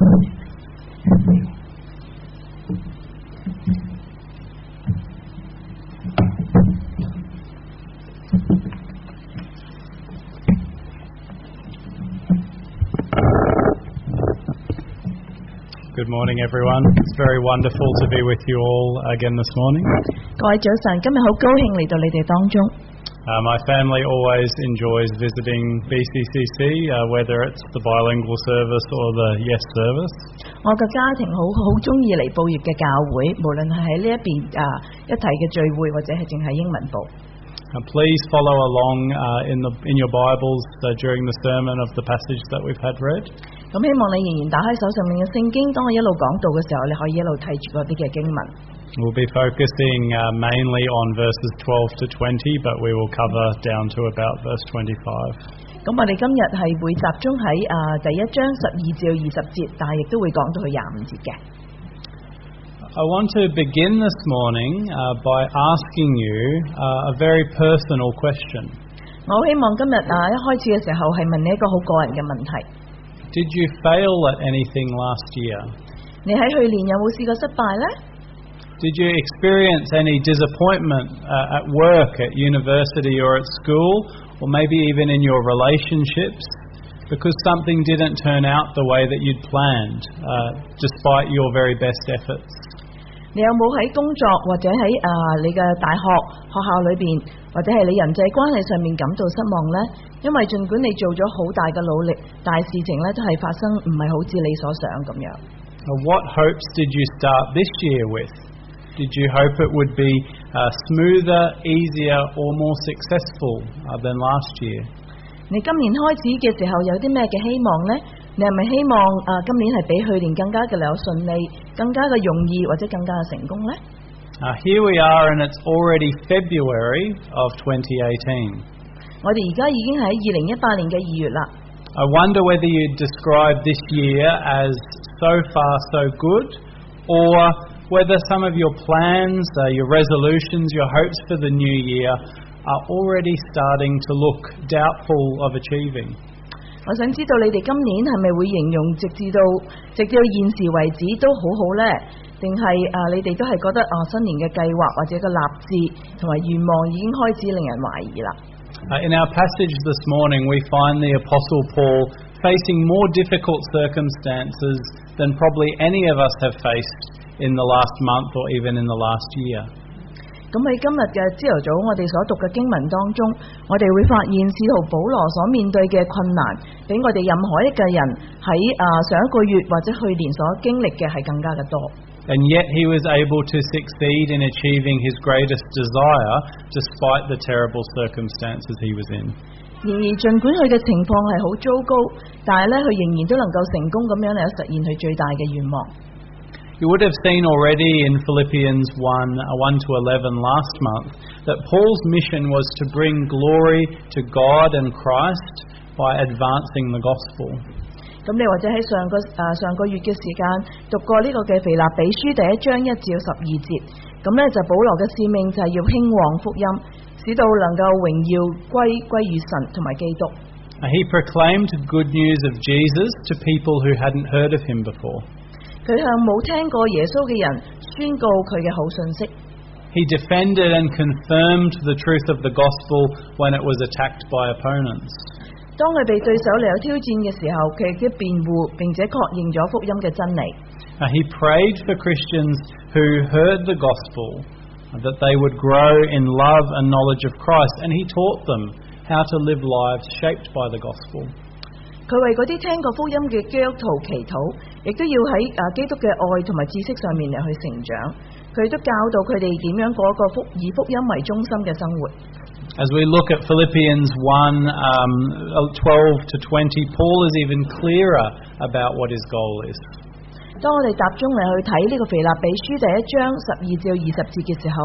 Good morning, everyone. It's very wonderful to be with you all again this morning. 各位早晨，今日好高兴嚟到你哋当中。 Uh, my family always enjoys visiting BCCC, uh, whether it's the bilingual service or the Yes service. 我嘅家庭好好中意嚟报业嘅教会，无论系喺呢一边啊一齐嘅聚会，或者系净系英文部。 Uh, please follow along uh, in, the, in your Bibles uh, during the sermon of the passage that we've had read. 咁希望你仍然打开手上面嘅圣经，当我一路讲道嘅时候，你可以一路睇住嗰啲嘅经文。 We'll be focusing uh, mainly on verses 12 to 20, but we will cover down to about verse 25. 咁我哋今日系会集中喺啊第一章十二至二十节，但系亦都会讲到去廿五节嘅。 I want to begin this morning uh, by asking you uh, a very personal question. 我好希望今日啊一开始嘅时候系问你一个好个人嘅问题： Did you fail at anything last year? 你喺去年有冇试过失败呢？ Did you experience any disappointment uh, at work, at university, or at school, or maybe even in your relationships because something didn't turn out the way that you'd planned, uh, despite your very best efforts? 你有冇喺工作或者喺啊、你嘅大学学校里边，或者系你人际关系上面感到失望呢？因为尽管你做咗好大嘅努力，但系事情呢都系发生唔系好似你所想咁样。 Uh, what hopes did you start this year with? Did you hope it would be uh, smoother, easier, or more successful uh, than last year? 你今年开始嘅时候有啲咩嘅希望呢？你系咪希望啊、今年系比去年更加嘅有顺利，更加嘅容易，或者更加嘅成功呢？ Uh, here we are, and it's already February of 2018. 我哋而家已经喺二零一八年嘅二月啦。 I wonder whether you'd describe this year as so far so good, or whether some of your plans, uh, your resolutions, your hopes for the new year are already starting to look doubtful of achieving. 我想知道你哋今年系咪会形容直至到直至到现时为止都好好呢？定系啊你哋都系觉得啊新年嘅计划或者个立志同埋愿望已经开始令人怀疑啦？ Uh, in our passage this morning, we find the Apostle Paul facing more difficult circumstances than probably any of us have faced in the last month or even in the last year. 咁喺今日嘅朝头早，我哋所读嘅经文当中，我哋会发现使徒保罗所面对嘅困难，比我哋任何一个人喺啊上一个月或者去年所经历嘅系更加嘅多。 And yet he was able to succeed in achieving his greatest desire despite the terrible circumstances he was in. 然而，尽管佢嘅情况系好糟糕，但系咧佢仍然都能够成功咁样嚟实现佢最大嘅愿望。 You would have seen already in Philippians 1 uh, 1 to 11 last month that Paul's mission was to bring glory to God and Christ by advancing the gospel. 咁你或者喺上个啊上个月嘅时间读过呢个嘅腓立比书第一章一至十二节，咁咧就保罗嘅使命就系要兴旺福音，使到能够荣耀归归于神同埋基督。 Uh, he proclaimed good news of Jesus to people who hadn't heard of him before. 佢向冇听过耶稣嘅人宣告佢嘅好信息。 He defended and confirmed the truth of the gospel when it was attacked by opponents. 当佢被对手嚟有挑战嘅时候，佢亦都辩护并且确认咗福音嘅真理。 Uh, he prayed for Christians who heard the gospel uh, that they would grow in love and knowledge of Christ, and he taught them how to live lives shaped by the gospel. 佢為嗰啲聽過福音嘅基督徒祈禱，亦都要喺啊基督嘅愛同埋知識上面嚟去成長。佢都教導佢哋點樣過一個福以福音為中心嘅生活。As we look at Philippians 1 um, 12 to 20, Paul is even clearer about what his goal is. 當我哋集中嚟去睇呢個腓立比書第一章十二至二十節嘅時候，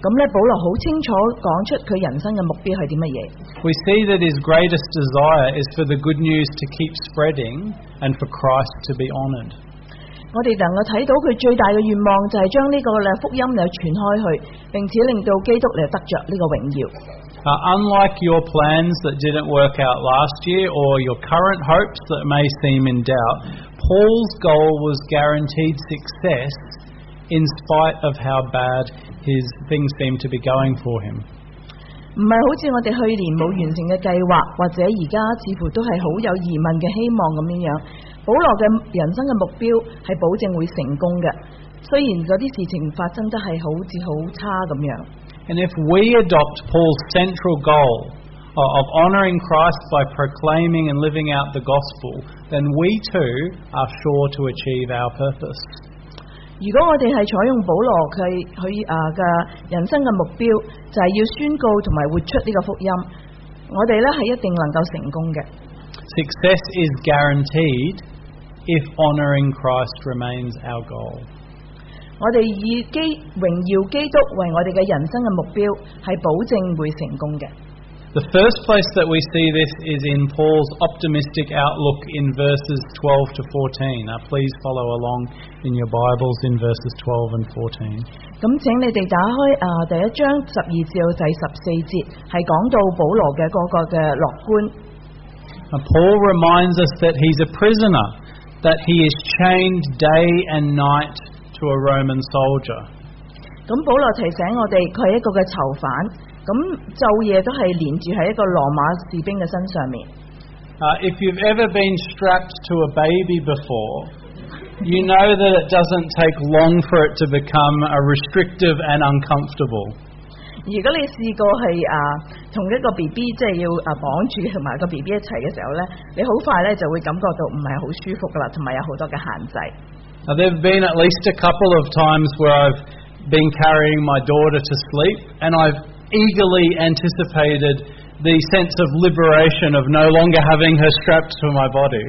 咁咧保罗好清楚讲出佢人生嘅目标系啲乜嘢。 We see that his greatest desire is for the good news to keep spreading and for Christ to be honoured. 我哋能够睇到佢最大嘅愿望就系将呢个咧福音嚟传开去，并且令到基督嚟得着呢个荣耀。 Uh, unlike your plans that didn't work out last year or your current hopes that may seem in doubt, Paul's goal was guaranteed success in spite of how bad his things seemed to be going for him. 唔系好似我哋去年冇完成嘅计划，或者而家似乎都系好有疑问嘅希望咁样样。保罗嘅人生嘅目标系保证会成功嘅，虽然嗰啲事情发生得系好似好差咁样。 And if we adopt Paul's central goal o- of honouring Christ by proclaiming and living out the gospel, then we too are sure to achieve our purpose. 如果我哋係採用保羅佢佢啊嘅人生嘅目標，就係、要宣告同埋活出呢個福音，我哋咧係一定能夠成功嘅。Success is guaranteed if honouring Christ remains our goal. 我哋以基榮耀基督為我哋嘅人生嘅目標，係保證會成功嘅。The first place that we see this is in Paul's optimistic outlook in verses 12 to 14. Now, please follow along in your Bibles in verses 12 and 14. 咁请你哋打开啊第一章十二至到第十四节，系讲到保罗嘅嗰个嘅乐观。 Now, Paul reminds us that he's a prisoner, that he is chained day and night to a Roman soldier. 咁保罗提醒我哋，佢系一个嘅囚犯， 咁昼夜都系连住喺一个罗马士兵嘅身上面。 Uh, if you've ever been strapped to a baby before, you know that it doesn't take long for it to become uh, restrictive and uncomfortable. 如果你试过系啊同一个 B B 即系要啊绑住同埋个 B B 一齐嘅时候呢，你好快呢就会感觉到唔系好舒服噶啦，同埋有好多嘅限制。 Now, there have been at least a couple of times where I've been carrying my daughter to sleep and I've eagerly anticipated the sense of liberation of no longer having her strapped to my body.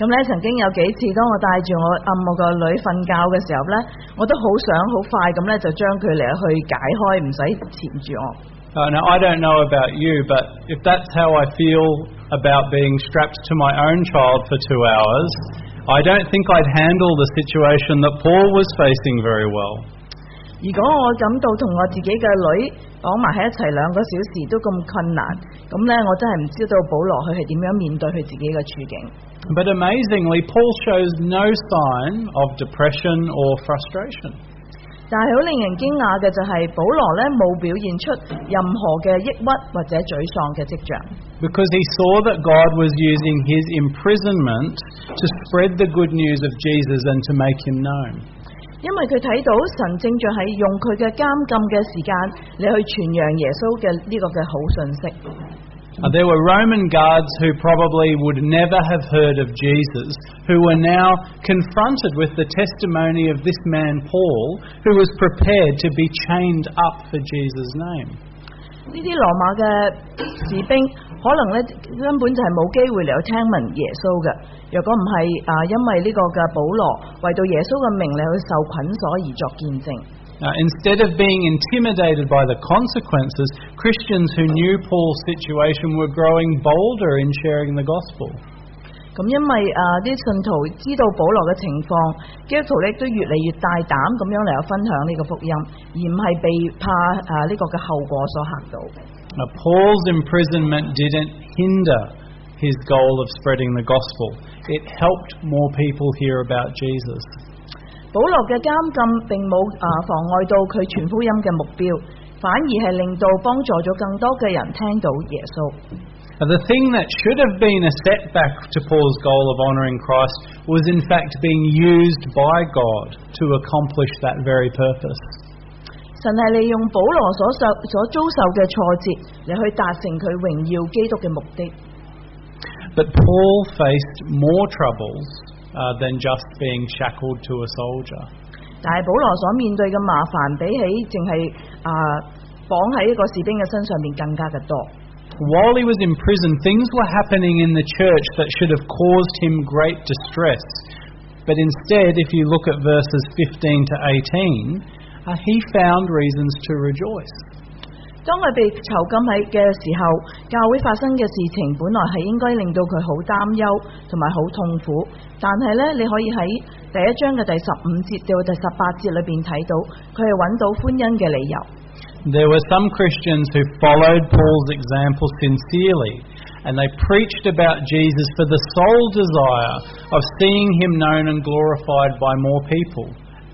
咁咧曾经有几次，当我带住我暗我个女瞓觉嘅时候呢，我都好想好快咁呢就将佢嚟去解开，唔使缠住我。 Uh, now, I don't know about you, but if that's how I feel about being strapped to my own child for two hours, I don't think I'd handle the situation that Paul was facing very well. 如果我感到同我自己嘅女綁埋喺一齊兩個小時都咁困難，咁呢，我真係唔知道保羅佢係點樣面對佢自己嘅處境。But amazingly, Paul shows no sign of depression or frustration. 但係好令人驚訝嘅就係保羅呢冇表現出任何嘅抑鬱或者沮喪嘅跡象，Because he saw that God was using his imprisonment to spread the good news of Jesus and to make him known. 因為佢睇到神正在係用佢嘅監禁嘅時間嚟去傳揚耶穌嘅呢個嘅好信息。Uh, there were Roman guards who probably would never have heard of Jesus, who were now confronted with the testimony of this man Paul, who was prepared to be chained up for Jesus' name. 呢啲羅馬嘅士兵可能咧根本就係冇機會嚟到聽聞耶穌嘅。若果唔係啊，因為呢個嘅保羅為到耶穌嘅名嚟去受捆鎖而作見證。Uh, instead of being intimidated by the consequences, Christians who knew Paul's situation were growing bolder in sharing the gospel. 咁因為啊啲信徒知道保羅嘅情況，基督徒咧都越嚟越大膽咁樣嚟去分享呢個福音，而唔係被怕啊呢個嘅後果所嚇到。Now, Paul's imprisonment didn't hinder his goal of spreading the gospel. It helped more people hear about Jesus. 保罗嘅监禁并冇啊妨碍到佢传福音嘅目标，反而系令到帮助咗更多嘅人听到耶稣。 Now, the thing that should have been a setback to Paul's goal of honouring Christ was in fact being used by God to accomplish that very purpose. 神系利用保罗所受所遭受嘅挫折嚟去达成佢荣耀基督嘅目的。 But Paul faced more troubles uh, than just being shackled to a soldier. 但系保罗所面对嘅麻烦，比起净系啊绑喺一个士兵嘅身上面更加嘅多。 While he was in prison, things were happening in the church that should have caused him great distress. But instead, if you look at verses 15 to 18, uh, he found reasons to rejoice. 当佢被囚禁喺嘅时候，教会发生嘅事情本来系应该令到佢好担忧同埋好痛苦，但系呢，你可以喺第一章嘅第十五节到第十八节里边睇到，佢系揾到欢欣嘅理由。 There were some Christians who followed Paul's example sincerely and they preached about Jesus for the sole desire of seeing him known and glorified by more people.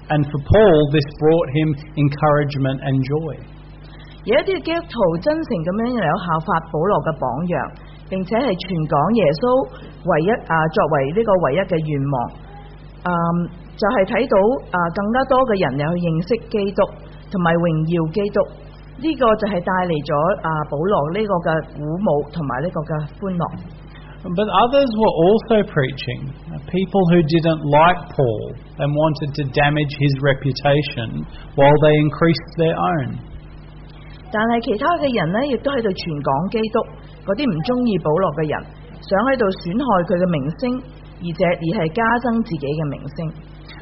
And for Paul, this brought him encouragement and joy. 有一啲基督徒真诚咁樣有效法保罗嘅榜样，并且系全港耶稣唯一啊作为呢个唯一嘅愿望。嗯，就係、睇到啊更加多嘅人嚟去认识基督，同埋荣耀基督。呢、个就系带嚟咗啊保罗呢个嘅鼓舞同埋呢个嘅欢乐。But others were also preaching, people who didn't like Paul and wanted to damage his reputation while they increased their own. 但系其他嘅人呢，亦都喺度传讲基督。嗰啲唔中意保罗嘅人，想喺度损害佢嘅名声，而且而系加增自己嘅名声。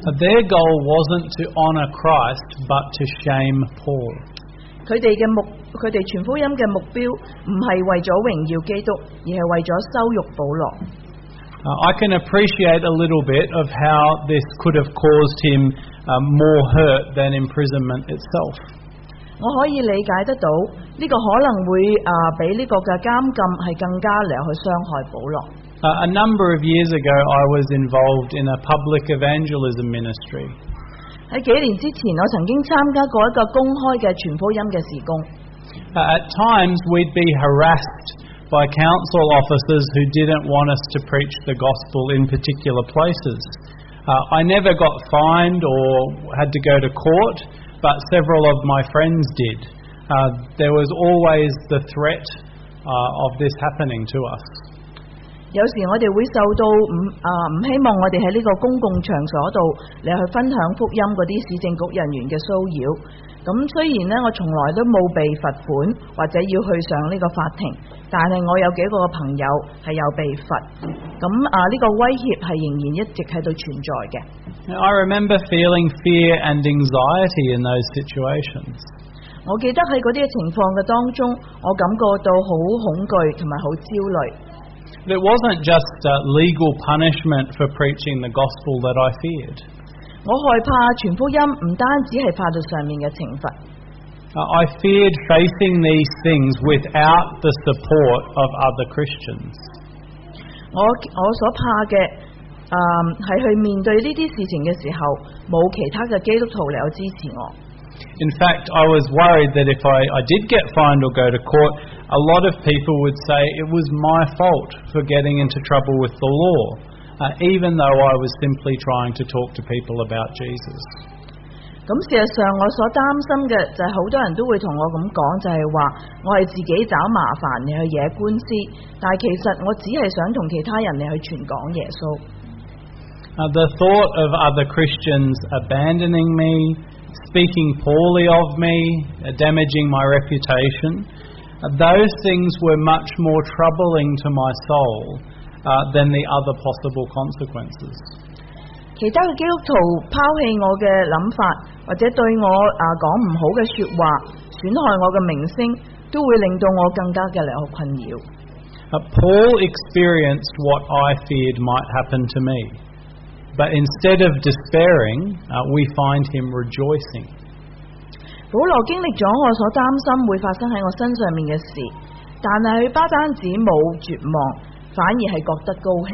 Uh, Their goal wasn't to honour Christ, but to shame Paul. 佢哋嘅目， 佢哋傳福音嘅目標唔係為咗榮耀基督，而係為咗羞辱保羅。Uh, I can appreciate a little bit of how this could have caused him uh, more hurt than imprisonment itself. 我可以理解得到呢、個可能會啊比呢個嘅監禁係更加嚟去傷害保羅。Uh, a number of years ago, I was involved in a public evangelism ministry. 喺幾年之前，我曾經參加過一個公開嘅傳福音嘅事工。Uh, at times, we'd be harassed by council officers who didn't want us to preach the gospel in particular places. Uh, I never got fined or had to go to court, but several of my friends did. Uh, there was always the threat uh, of this happening to us. 有时我哋会受到唔啊唔希望我哋喺呢个公共场所度嚟去分享福音嗰啲市政局人员嘅骚扰。 咁雖然呢，我從來都冇被罰款或者要去上呢個法庭，但係我有幾個朋友係有被罰。咁啊呢、個威脅係仍然一直喺度存在嘅。I remember feeling fear and anxiety in those situations. 我記得喺嗰啲嘅情況嘅當中，我感覺到好恐懼同埋好焦慮。It wasn't just uh, legal punishment for preaching the gospel that I feared. 我害怕传福音唔单止系法律上面嘅惩罚。 Uh, I feared facing these things without the support of other Christians. 我我所怕嘅，诶、系去面对呢啲事情嘅时候，冇其他嘅基督徒嚟去支持我。 In fact, I was worried that if I, I did get fined or go to court, a lot of people would say it was my fault for getting into trouble with the law, uh, even though I was simply trying to talk to people about Jesus. 咁事实上，我所担心嘅就系好多人都会同我咁讲，就系话我系自己找麻烦嚟去惹官司，但系其实我只系想同其他人嚟去传讲耶稣。 Uh, the thought of other Christians abandoning me, speaking poorly of me, uh, damaging my reputation, uh, those things were much more troubling to my soul uh, than the other possible consequences. 其他嘅基督徒抛弃我嘅谂法，或者对我啊讲唔好嘅说话，损害我嘅名声，都会令到我更加嘅嚟去困扰。 Uh, Paul experienced what I feared might happen to me. But instead of despairing, uh, we find him rejoicing. 保罗经历咗我所担心会发生喺我身上面嘅事，但系佢不单止冇绝望， 反而系觉得高兴。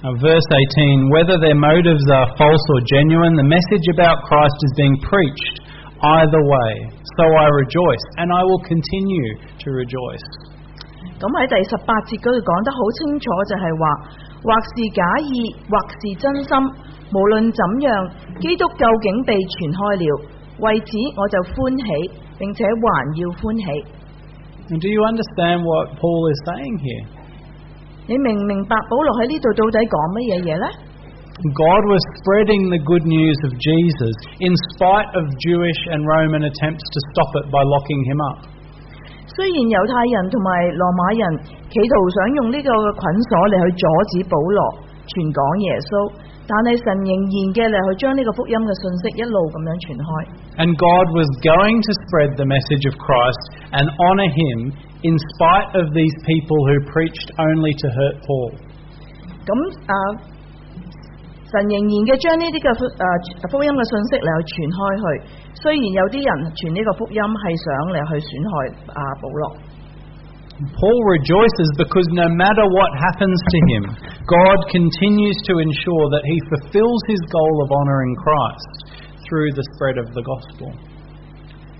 Uh, verse 18 Whether their motives are false or genuine, the message about Christ is being preached either way. So I rejoice, and I will continue to rejoice. 咁喺第十八节嗰度讲得好清楚，就系话，或是假意，或是真心，无论怎样，基督究竟被传开了，为此我就欢喜，并且还要欢喜。 And do you understand what Paul is saying here? 你明唔明白保罗喺呢度到底讲乜嘢嘢呢？ God was spreading the good news of Jesus in spite of Jewish and Roman attempts to stop it by locking him up. 虽然犹太人同埋罗马人企图想用呢个嘅捆锁嚟去阻止保罗传讲耶稣，但系神仍然嘅嚟去将呢个福音嘅信息一路咁样传开。 And God was going to spread the message of Christ and honour him in spite of these people who preached only to hurt Paul. 咁啊，神仍然嘅将呢啲嘅福诶福音嘅信息嚟去传开去。虽然有啲人传呢个福音系想嚟去损害啊保罗。 Paul rejoices because no matter what happens to him, God continues to ensure that he fulfills his goal of honouring Christ through the spread of the gospel.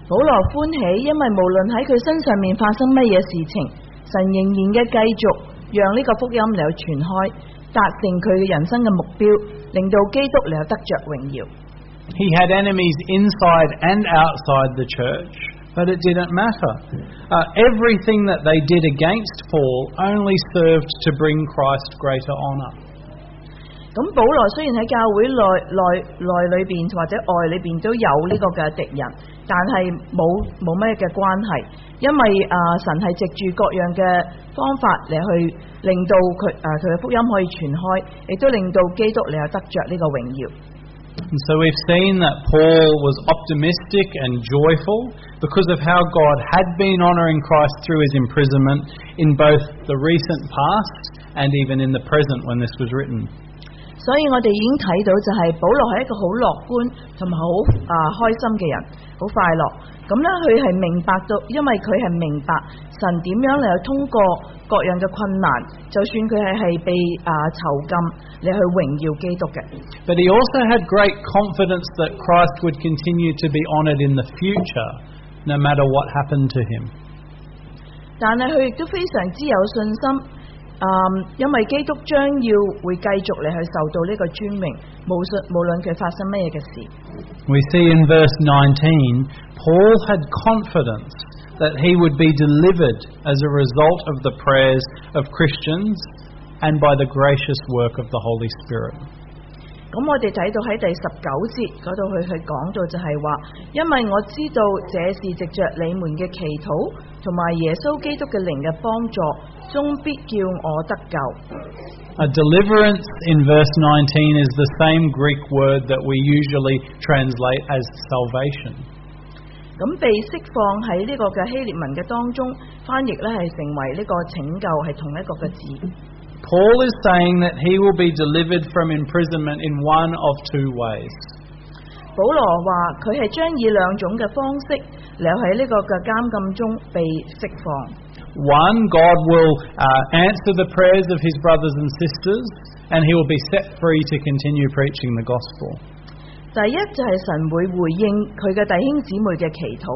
保羅歡喜，因為無論喺佢身上面發生乜嘢事情，神仍然嘅繼續讓呢個福音嚟到傳開，達成佢嘅人生嘅目標，令到基督嚟到得着榮耀。He had enemies inside and outside the church, but it didn't matter. Uh, everything that they did against Paul only served to bring Christ greater honour. 咁保羅雖然喺教會內內內裏邊或者外裏邊都有呢個嘅敵人，但係冇冇咩嘅關係，因為啊、神係藉住各樣嘅方法嚟去令到佢啊佢嘅福音可以傳開，亦都令到基督你有得着呢個榮耀。And so we've seen that Paul was optimistic and joyful because of how God had been honouring Christ through his imprisonment in both the recent past and even in the present when this was written. 所以我哋已經睇到就係保羅係一個好樂觀同埋好啊開心嘅人，好快樂。咁咧佢係明白到，因為佢係明白神點樣嚟去通過各樣嘅困難，就算佢係係被啊囚禁你去榮耀基督嘅。But he also had great confidence that Christ would continue to be honoured in the future, no matter what happened to him. 但係佢亦都非常之有信心，啊、因為基督將要會繼續嚟去受到呢個尊榮，無論無論佢發生乜嘢嘅事。We see in verse 19, Paul had confidence that he would be delivered as a result of the prayers of Christians and by the gracious work of the Holy Spirit. 咁我哋睇到喺第十九節嗰度去去講到就係話，因為我知道這是藉着你們嘅祈禱同埋耶穌基督嘅靈嘅幫助，终必叫我得救。 A deliverance in verse 19 is the same Greek word that we usually translate as salvation. 咁被释放喺呢个嘅希腊文嘅当中，翻译咧系成为呢个拯救系同一个嘅字。 Paul is saying that he will be delivered from imprisonment in one of two ways. 保罗话佢系将以两种嘅方式嚟喺呢个嘅监禁中被释放。 One, God will uh, answer the prayers of his brothers and sisters, and he will be set free to continue preaching the gospel. 第一就系神会回应佢嘅弟兄姊妹嘅祈祷，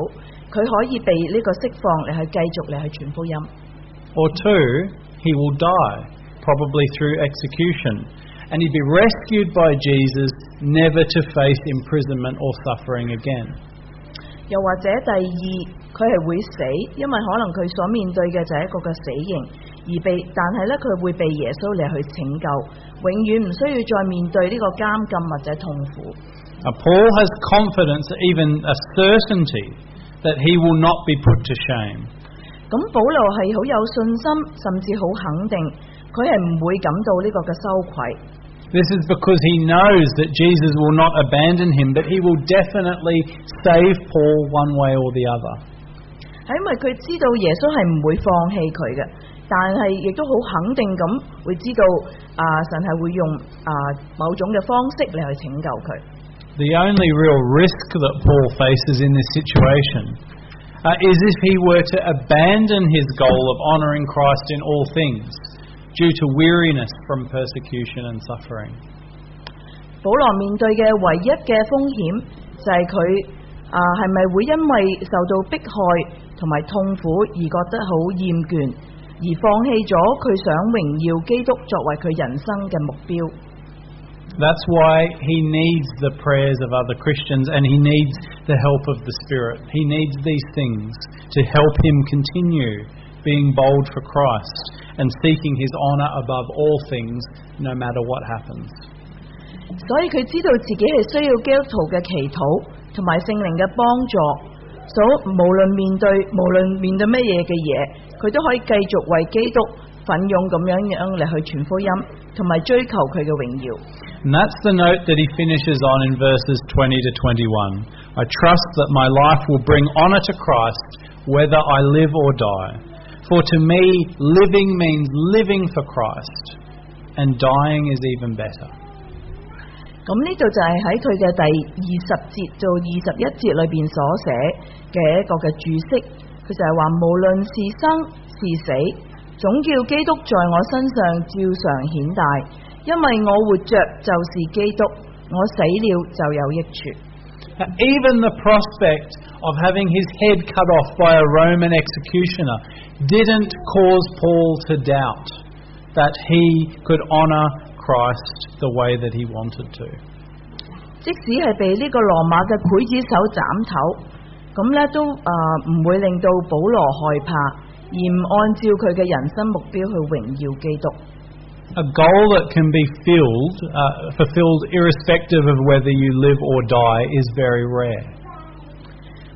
佢可以被呢个释放嚟去继续嚟去传福音。 Or two, he will die, probably through execution, and he'd be rescued by Jesus, never to face imprisonment or suffering again. 又或者第二，佢係會死，因為可能佢所面對嘅就係一個嘅死刑，而被但係咧佢會被耶穌嚟去拯救，永遠唔需要再面對呢個監禁或者痛苦。Paul has confidence, even a certainty, that he will not be put to shame. 咁保羅係好有信心，甚至好肯定，佢係唔會感到呢個嘅羞愧。This is because he knows that Jesus will not abandon him, but he will definitely save Paul one way or the other. 系因为佢知道耶稣系唔会放弃佢嘅，但系亦都好肯定咁会知道啊神系会用啊某种嘅方式嚟去拯救佢。 The only real risk that Paul faces in this situation uh, is if he were to abandon his goal of honouring Christ in all things due to weariness from persecution and suffering. 保罗面对嘅唯一嘅风险就系佢啊系咪会因为受到迫害同埋痛苦而觉得好厌倦，而放弃咗佢想荣耀基督作为佢人生嘅目标。 That's why he needs the prayers of other Christians and he needs the help of the Spirit. He needs these things to help him continue being bold for Christ and seeking his honour above all things, no matter what happens. 所以佢知道自己系需要基督徒嘅祈祷同埋圣灵嘅帮助，所无论面对无论面对乜嘢嘅嘢，佢都可以继续为基督奋勇咁样样嚟去传福音，同埋追求佢嘅荣耀。 And that's the note that he finishes on in verses 20 to 21. I trust that my life will bring honour to Christ whether I live or die. For to me, living means living for Christ, and dying is even better. 咁呢度就係喺佢嘅第二十節到二十一節裏邊所寫嘅一個嘅注釋，佢就係話無論是生是是死，總叫基督在我身上照常顯大，因為我活着就是基督，我死了就有益處。Now, even the prospect of having his head cut off by a Roman executioner didn't cause Paul to doubt that he could honour Christ the way that he wanted to. 即使系被呢个罗马嘅刽子手斩头，咁呢都啊唔、会令到保罗害怕，而唔按照佢嘅人生目标去荣耀基督。 A goal that can be filled, uh, fulfilled irrespective of whether you live or die is very rare.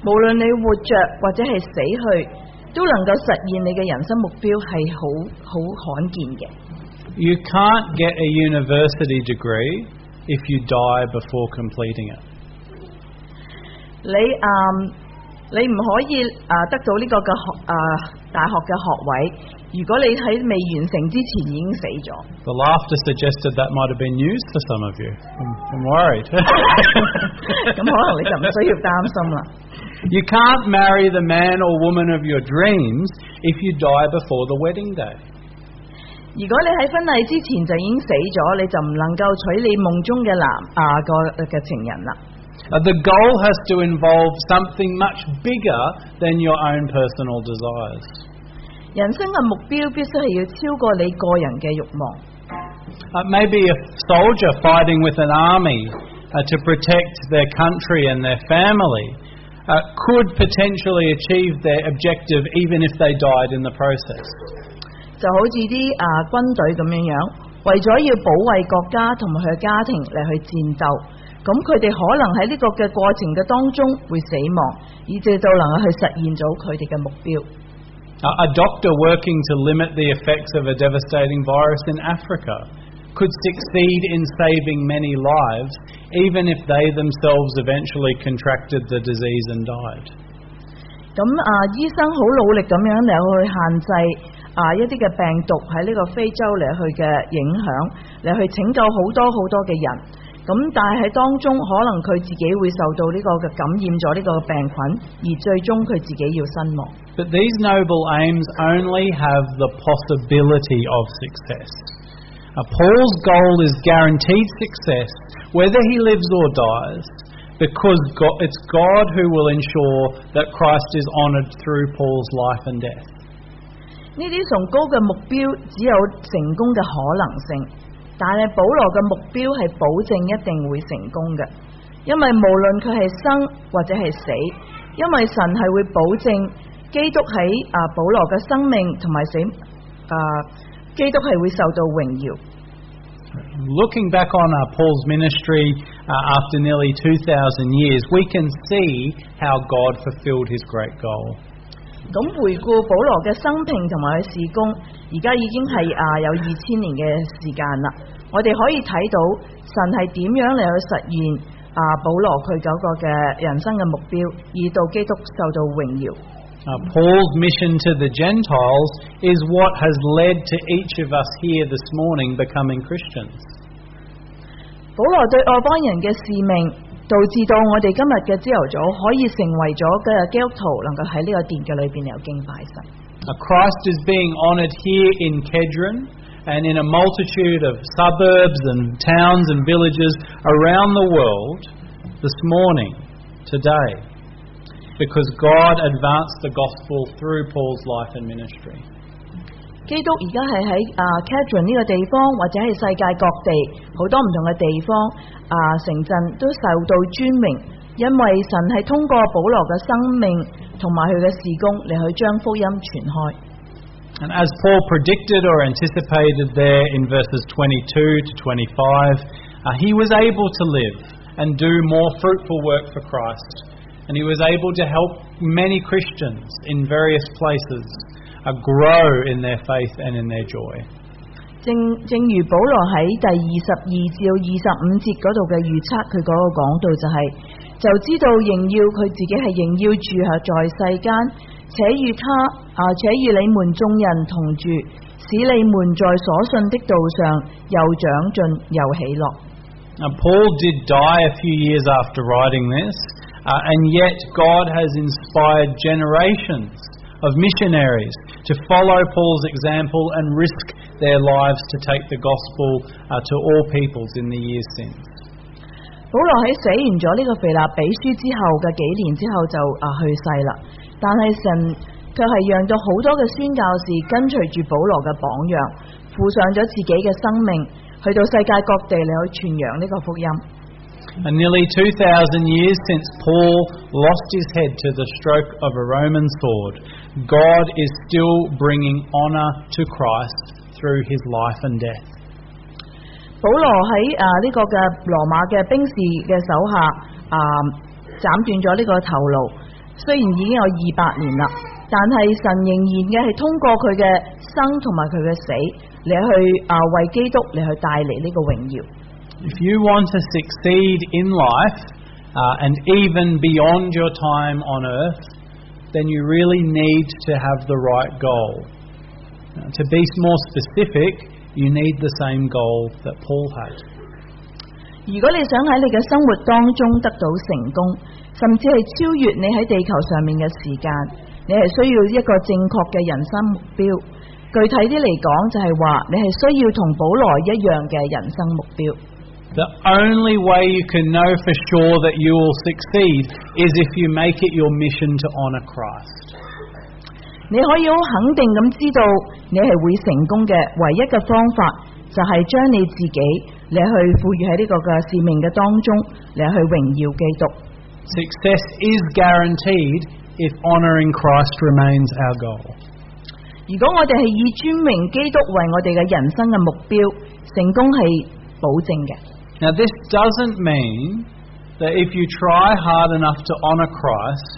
无论你活着或者系死去，都能够实现你嘅人生目标系好好罕见嘅。 You can't get a university degree if you die before completing it. 你啊、你唔可以啊、得到呢个嘅学啊、 大學嘅學位，如果你喺未完成之前已經死咗。The laughter suggested that might have been news for some of you. I'm, I'm worried. 咁可能你就唔需要擔心啦。you can't marry the man or woman of your dreams if you die before the wedding day. 如果你喺婚禮之前就已經死咗，你就唔能夠娶你夢中嘅男啊個嘅情人啦。Uh, the goal has to involve something much bigger than your own personal desires. 人生嘅目标必须系要超过你个人嘅欲望。 Uh, maybe a soldier fighting with an army uh, to protect their country and their family uh, could potentially achieve their objective even if they died in the process. 就好似啲啊军队咁样样，为咗要保卫国家同埋佢嘅家庭嚟去战斗， 咁佢哋可能喺呢個嘅過程嘅當中會死亡，以至到能夠去實現咗佢哋嘅目標。Uh, a doctor working to limit the effects of a devastating virus in Africa could succeed in saving many lives even if they themselves eventually contracted the disease and died. 咁啊，醫生好努力咁樣嚟去限制啊一啲嘅病毒喺呢個非洲嚟去嘅影響，嚟去拯救好多好多嘅人。咁但系喺当中，可能佢自己会受到呢个嘅感染咗呢个病菌，而最终佢自己要身亡。 But these noble aims only have the possibility of success. Uh, Paul's goal is guaranteed success whether he lives or dies because God, it's God who will ensure that Christ is honoured through Paul's life and death. 呢啲崇高嘅目标只有成功嘅可能性， 但系保罗嘅目标系保证一定会成功嘅，因为无论佢系生或者系死，因为神系会保证基督喺啊保罗嘅生命同埋死啊基督系会受到荣耀。 Looking back on uh, Paul's ministry uh, after nearly 2,000 years, we can see how God fulfilled his great goal. 咁回顧保羅嘅生平同埋佢事工，而家已經係啊有二千年嘅時間啦。我哋可以睇到神係點樣嚟去實現啊保羅佢嗰個嘅人生嘅目標，以到基督受到榮耀。Uh, Paul's mission to the Gentiles is what has led to each of us here this morning becoming Christians. 保羅對外邦人嘅使命，导致到我哋今日嘅朝头早可以成为咗嘅基督徒，能够喺呢个殿嘅里边有敬拜神。 Uh, Christ is being honoured here in Kedron and in a multitude of suburbs and towns and villages around the world this morning, today, because God advanced the gospel through Paul's life and ministry. 基督而家系喺啊 Cadron 呢个地方，或者系世界各地好多唔同嘅地方啊城镇都受到尊荣，因为神系通过保罗嘅生命同埋佢嘅事工嚟去将福音传开。 And as Paul predicted or anticipated there in verses 22 to 25, uh, he was able to live and do more fruitful work for Christ. And he was able to help many Christians in various places uh, grow in their faith and in their joy. 正正如保罗喺第二十二至到二十五节嗰度嘅预测，佢嗰个讲到就系、就知道仍要佢自己系仍要住喺在世间，且与他啊，且与你们众人同住，使你们在所信的道上又长进又喜乐。 Now, Paul did die a few years after writing this, uh, and yet God has inspired generations of missionaries to follow Paul's example and risk their lives to take the gospel uh, to all peoples in the years since. 保罗喺写完咗呢个腓立比书之后嘅几年之后就啊去世啦，但系神却系让到好多嘅宣教士跟随住保罗嘅榜样，付上咗自己嘅生命，去到世界各地嚟去传扬呢个福音。 And nearly 2,000 years since Paul lost his head to the stroke of a Roman sword, God is still bringing honour to Christ through his life and death. 保罗喺啊呢个嘅罗马嘅兵士嘅手下啊斩断咗呢个头颅，虽然已经有二百年啦，但系神仍然嘅系通过佢嘅生同埋佢嘅死嚟去啊为基督嚟去带嚟呢个荣耀。 If you want to succeed in life uh, and even beyond your time on earth, then you really need to have the right goal. Now, to be more specific, you need the same goal that Paul had. 如果你想喺你嘅生活当中得到成功，甚至系超越你喺地球上面嘅时间，你系需要一个正确嘅人生目标。具体啲嚟讲，就系话你系需要同保罗一样嘅人生目标。 The only way you can know for sure that you will succeed is if you make it your mission to honour Christ. 你可以好肯定咁知道你系会成功嘅唯一嘅方法，就系将你自己你去赋予喺呢个嘅使命嘅当中，嚟去荣耀基督。 Success is guaranteed if honouring Christ remains our goal. 如果我哋系以尊荣基督为我哋嘅人生嘅目标，成功系保证嘅。 Now, this doesn't mean that if you try hard enough to honour Christ,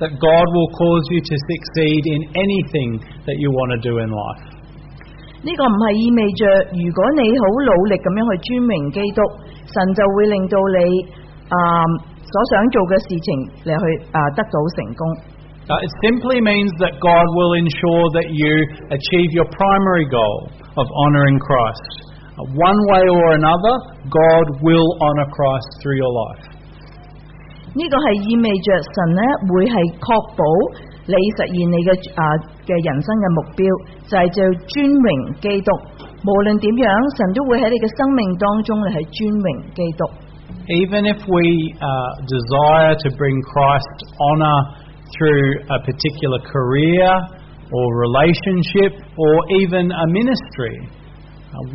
that God will cause you to succeed in anything that you want to do in life. 呢个唔系意味着，如果你好努力咁样去尊荣基督，神就会令到你啊、所想做嘅事情嚟去啊、得到成功。 Uh, it simply means that God will ensure that you achieve your primary goal of honouring Christ. Uh, one way or another, God will honour Christ through your life. 呢个系意味着神呢会系确保你实现你嘅啊嘅人生嘅目标，就系、做尊荣基督。无论点样，神都会喺你嘅生命当中嚟系尊荣基督。 Even if we uh, desire to bring Christ honour through a particular career or relationship or even a ministry, uh,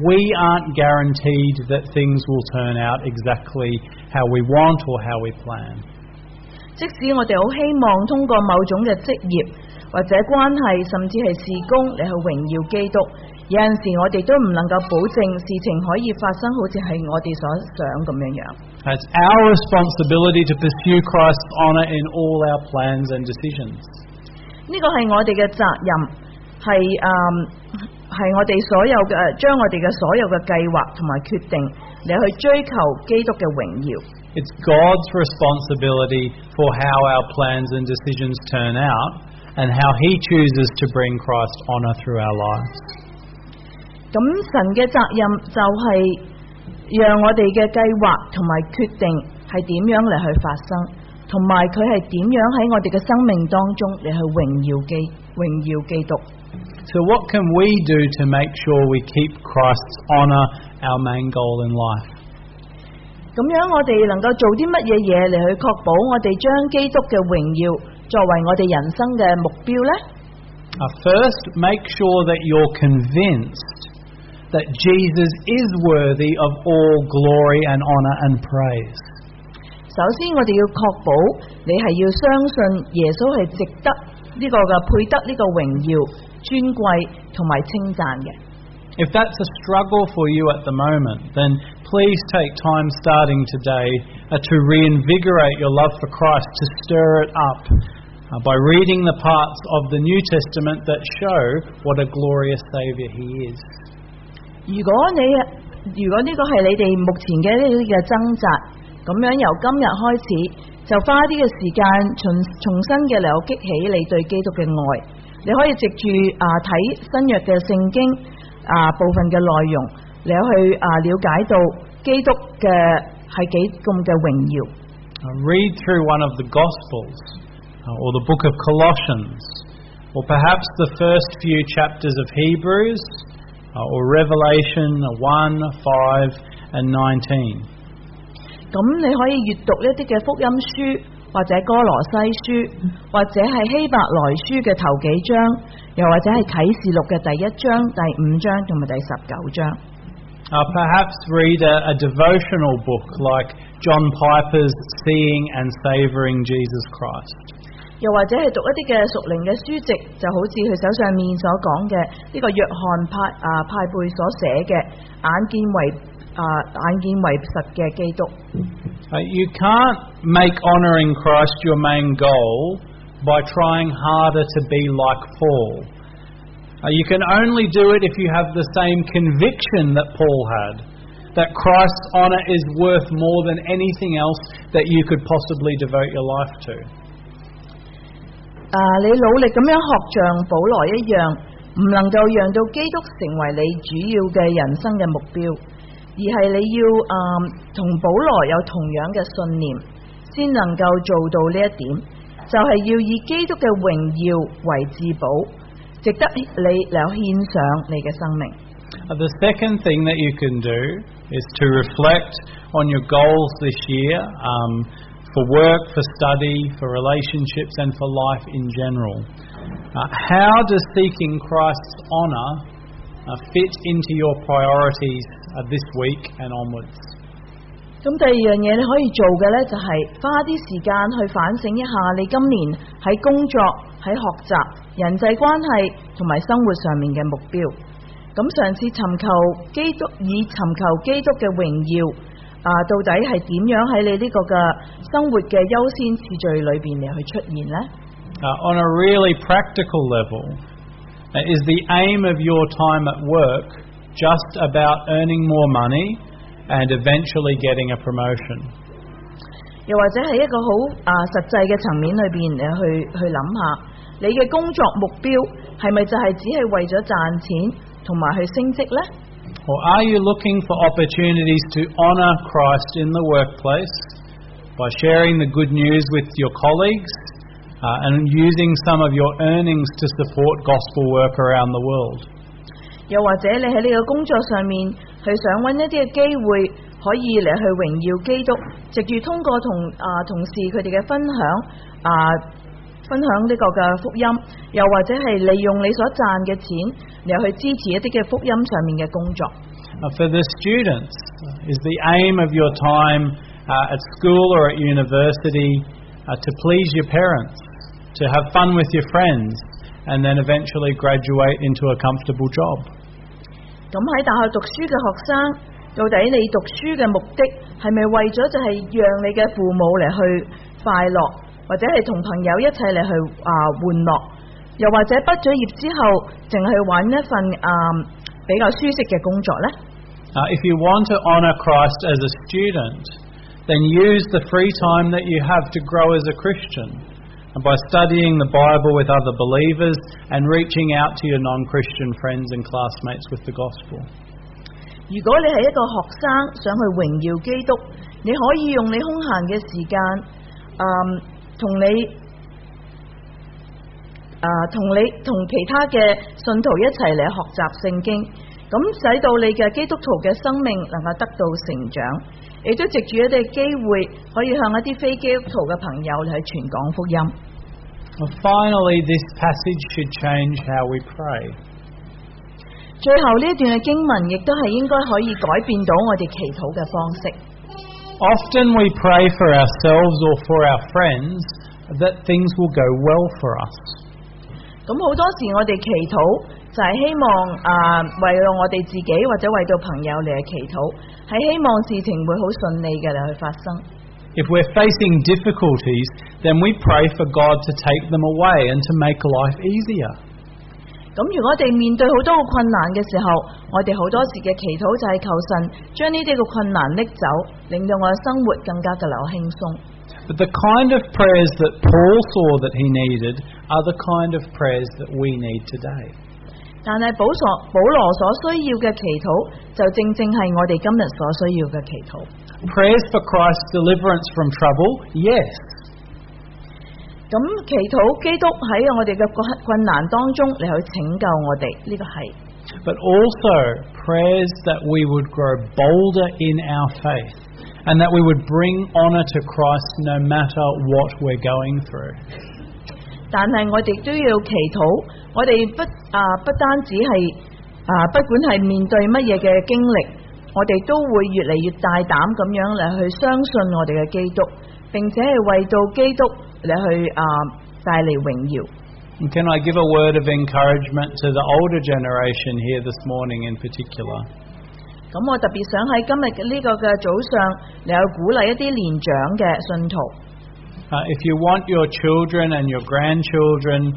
we aren't guaranteed that things will turn out exactly how we want or how we plan. 即使我哋好希望通过某种嘅职业或者关系，甚至系事工嚟去荣耀基督，有阵时我哋都唔能够保证事情可以发生好似系我哋所想咁样样。 It's our responsibility to pursue Christ's honour in all our plans and decisions. 呢个系我哋嘅责任，系诶 係我哋所有嘅將我哋嘅所有嘅計劃同埋決定嚟去追求基督嘅榮耀。It's God's responsibility for how our plans and decisions turn out and how He chooses to bring Christ honour through our lives. 咁神嘅責任就係讓我哋嘅計劃同埋決定係點樣嚟去發生，同埋佢係點樣喺我哋嘅生命當中嚟去榮耀基榮耀基督。So, what can we do to make sure we keep Christ's honour our main goal in life? 咁样我哋能够做啲乜嘢嘢嚟去确保我哋将基督嘅荣耀作为我哋人生嘅目标呢？ Uh, first, make sure that you're convinced that Jesus is worthy of all glory and honour and praise. 首先，我哋要确保你系要相信耶稣系值得呢个嘅配得呢个荣耀、 尊贵同埋称赞嘅。 If that's a struggle for you at the moment, then please take time starting today uh, to reinvigorate your love for Christ, to stir it up uh, by reading the parts of the New Testament that show what a glorious Saviour He is. 如果你如果呢个系你哋目前嘅呢啲嘅挣扎，咁样由今日开始就花啲嘅时间重重新嘅嚟激起你对基督嘅爱。 你可以藉住啊睇新約嘅聖經啊部分嘅內容，你去啊了解到基督嘅係幾咁嘅榮耀。Uh, read through one of the Gospels uh, or the book of Colossians or perhaps the first few chapters of Hebrews, uh, or Revelation 1, 5, and 19. 咁你可以閱讀一啲嘅福音書，或者哥羅西書，或者係希伯來書嘅頭幾章，又或者係啟示錄嘅第一章、第五章同埋第十九章。Uh, perhaps read a, a devotional book like John Piper's Seeing and Savouring Jesus Christ. 又或者係讀一啲嘅屬靈嘅書籍，就好似佢手上面所講嘅呢個約翰派啊派貝所寫嘅眼見為啊眼見為實嘅基督。Uh, you can't make honouring Christ your main goal by trying harder to be like Paul. Uh, you can only do it if you have the same conviction that Paul had that Christ's honour is worth more than anything else that you could possibly devote your life to. 啊，你努力咁样学像保罗一样，唔能够让到基督成为你主要嘅人生嘅目标， 而系你要啊同保罗有同样嘅信念，先能够做到呢一点，就系、要以基督嘅荣耀为至宝，值得你嚟献上你嘅生命。 Uh, the second thing that you can do is to reflect on your goals this year um, for work, for study, for relationships, and for life in general. Uh, how does seeking Christ's honour uh, fit into your priorities uh, this week and onwards? 咁第二样嘢你可以做嘅呢，就系花啲时间去反省一下你今年喺工作、喺学习、人际关系同埋生活上面嘅目标。咁嘗試尋求基督，以寻求基督嘅荣耀啊，到底系点样喺你呢个嘅生活嘅优先次序里边嚟去出現呢？Uh, on a really practical level, uh, is the aim of your time at work just about earning more money and eventually getting a promotion? 又或者系一个好啊实际嘅层面里边嚟去去谂下，你嘅工作目标系咪就系只系为咗赚钱同埋去升职呢？ Or are you looking for opportunities to honour Christ in the workplace by sharing the good news with your colleagues uh, and using some of your earnings to support gospel work around the world? 又或者你喺呢个工作上面去想揾一啲嘅机会，可以嚟去荣耀基督，藉住通过同啊同事佢哋嘅分享啊分享呢个嘅福音，又或者系利用你所赚嘅钱嚟去支持一啲嘅福音上面嘅工作。 Uh, for the students, uh, is the aim of your time uh, at school or at university uh, to please your parents, to have fun with your friends, and then eventually graduate into a comfortable job? 咁喺大学读书嘅学生，到底你读书嘅目的系咪为咗就系让你嘅父母嚟去快乐，或者系同朋友一齐嚟去啊玩乐，又或者毕咗业之后，净系揾一份啊比较舒适嘅工作呢？ Uh, if you want to honour Christ as a student, then use the free time that you have to grow as a Christian And by studying the Bible with other believers and reaching out to your non Christian friends and classmates with the gospel. 如果你係一個學生，想去榮耀基督，你可以用你空閒嘅時間，嗯，同你啊，同你同其他嘅信徒一齊嚟學習聖經，咁使到你嘅基督徒嘅生命能夠得到成長，亦都藉住一啲機會，可以向一啲非基督徒嘅朋友嚟去傳講福音。Well, finally, this passage should change how we pray. 最後呢一段嘅經文，亦都係應該可以改變到我哋祈禱嘅方式。Often we pray for ourselves or for our friends that things will go well for us. 咁好多時我哋祈禱就係希望啊、為到我哋自己或者為到朋友嚟祈禱，系希望事情会好顺利嘅嚟去发生。 If we're facing difficulties, then we pray for God to take them away and to make life easier. 咁如果我哋面对好多个困难嘅时候，我哋好多时嘅祈祷就系求神将呢啲嘅困难拎走，令到我嘅生活更加嘅流轻松。 But the kind of prayers that Paul saw that he needed are the kind of prayers that we need today. 但系保所保罗所需要嘅祈祷，就正正系我哋今日所需要嘅祈祷。 Prayers for Christ's deliverance from trouble, yes. 咁祈祷基督喺我哋嘅困困难当中嚟去拯救我哋，呢、个系。 But also prayers that we would grow bolder in our faith and that we would bring honour to Christ no matter what we're going through. 但系我哋都要祈祷， 我哋不啊不單止係啊，不管係面對乜嘢嘅經歷，我哋都會越嚟越大膽咁樣嚟去相信我哋嘅基督，並且係為到基督嚟去啊帶嚟榮耀。Can I give a word of encouragement to the older generation here this morning in particular? 咁我特別想喺今日呢個嘅早上嚟去鼓勵一啲年長嘅信徒。Uh, if you want your children and your grandchildren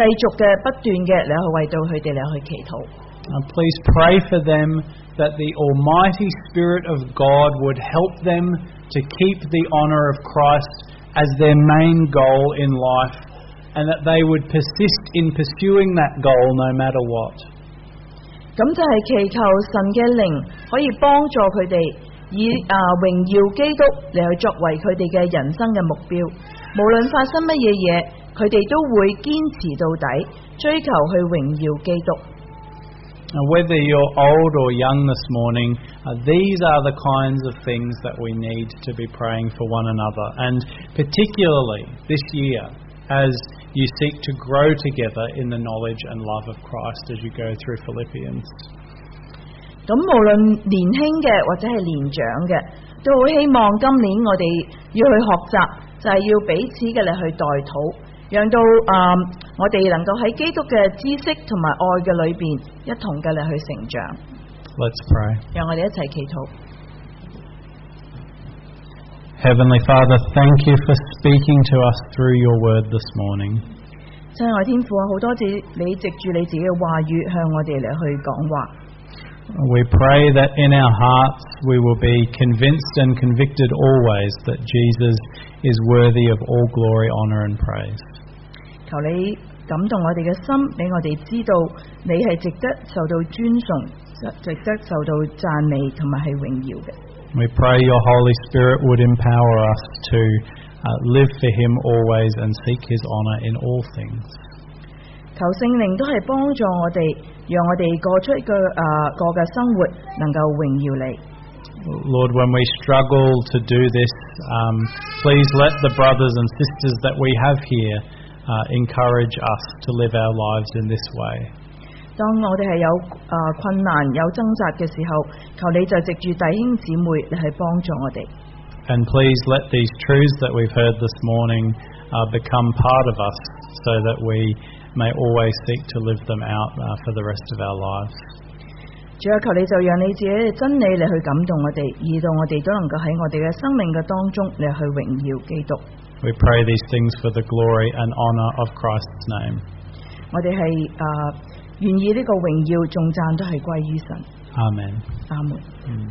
繼續嘅不斷嘅你去為到佢哋嚟去祈禱。Uh, please pray for them that the Almighty Spirit of God would help them to keep the honour of Christ as their main goal in life and that they would persist in pursuing that goal no matter what. 咁就係祈求神嘅靈可以幫助佢哋，以啊榮耀基督嚟去作為佢哋嘅人生嘅目標。無論發生乜嘢嘢，佢哋都會堅持到底，追求去榮耀基督。Now, whether you're old or young this morning, uh, these are the kinds of things that we need to be praying for one another, and particularly this year as you seek to grow together in the knowledge and love of Christ as you go through Philippians. 咁無論年輕嘅或者係年長嘅，都好希望今年我哋要去學習，就係、要彼此嘅嚟去代禱，讓到啊、我哋能夠喺基督嘅知識同埋愛嘅裏邊一同嘅嚟去成長。Let's pray. 讓我哋一齊祈禱。Heavenly Father, thank you for speaking to us through your word this morning. 親愛天父啊，好多謝你藉住你自己嘅話語向我哋嚟去講話。We pray that in our hearts we will be convinced and convicted always that Jesus is worthy of all glory, honour, and praise. 求你感动我哋嘅心，俾我哋知道你系值得受到尊崇、值得受到赞美同埋系荣耀嘅。 We pray your Holy Spirit would empower us to uh, live for Him always and seek His honour in all things. 求圣灵都系帮助我哋， 让我哋过出一个啊过嘅生活能够荣耀你。 Lord, when we struggle to do this, um, please let the brothers and sisters that we have here uh, encourage us to live our lives in this way. 当我哋系有啊困难、有挣扎嘅时候，求你就藉住弟兄姊妹嚟去帮助我哋。 And please let these truths that we've heard this morning uh, become part of us so that we may always seek to live them out uh, for the rest of our lives. 主啊，求你就让你自己嘅真理嚟去感动我哋，以到我哋都能够喺我哋嘅生命嘅当中嚟去荣耀基督。 We pray these things for the glory and honour of Christ's name. 我哋系啊愿意呢个荣耀颂赞都系归于神。 Amen. 阿门。 Mm.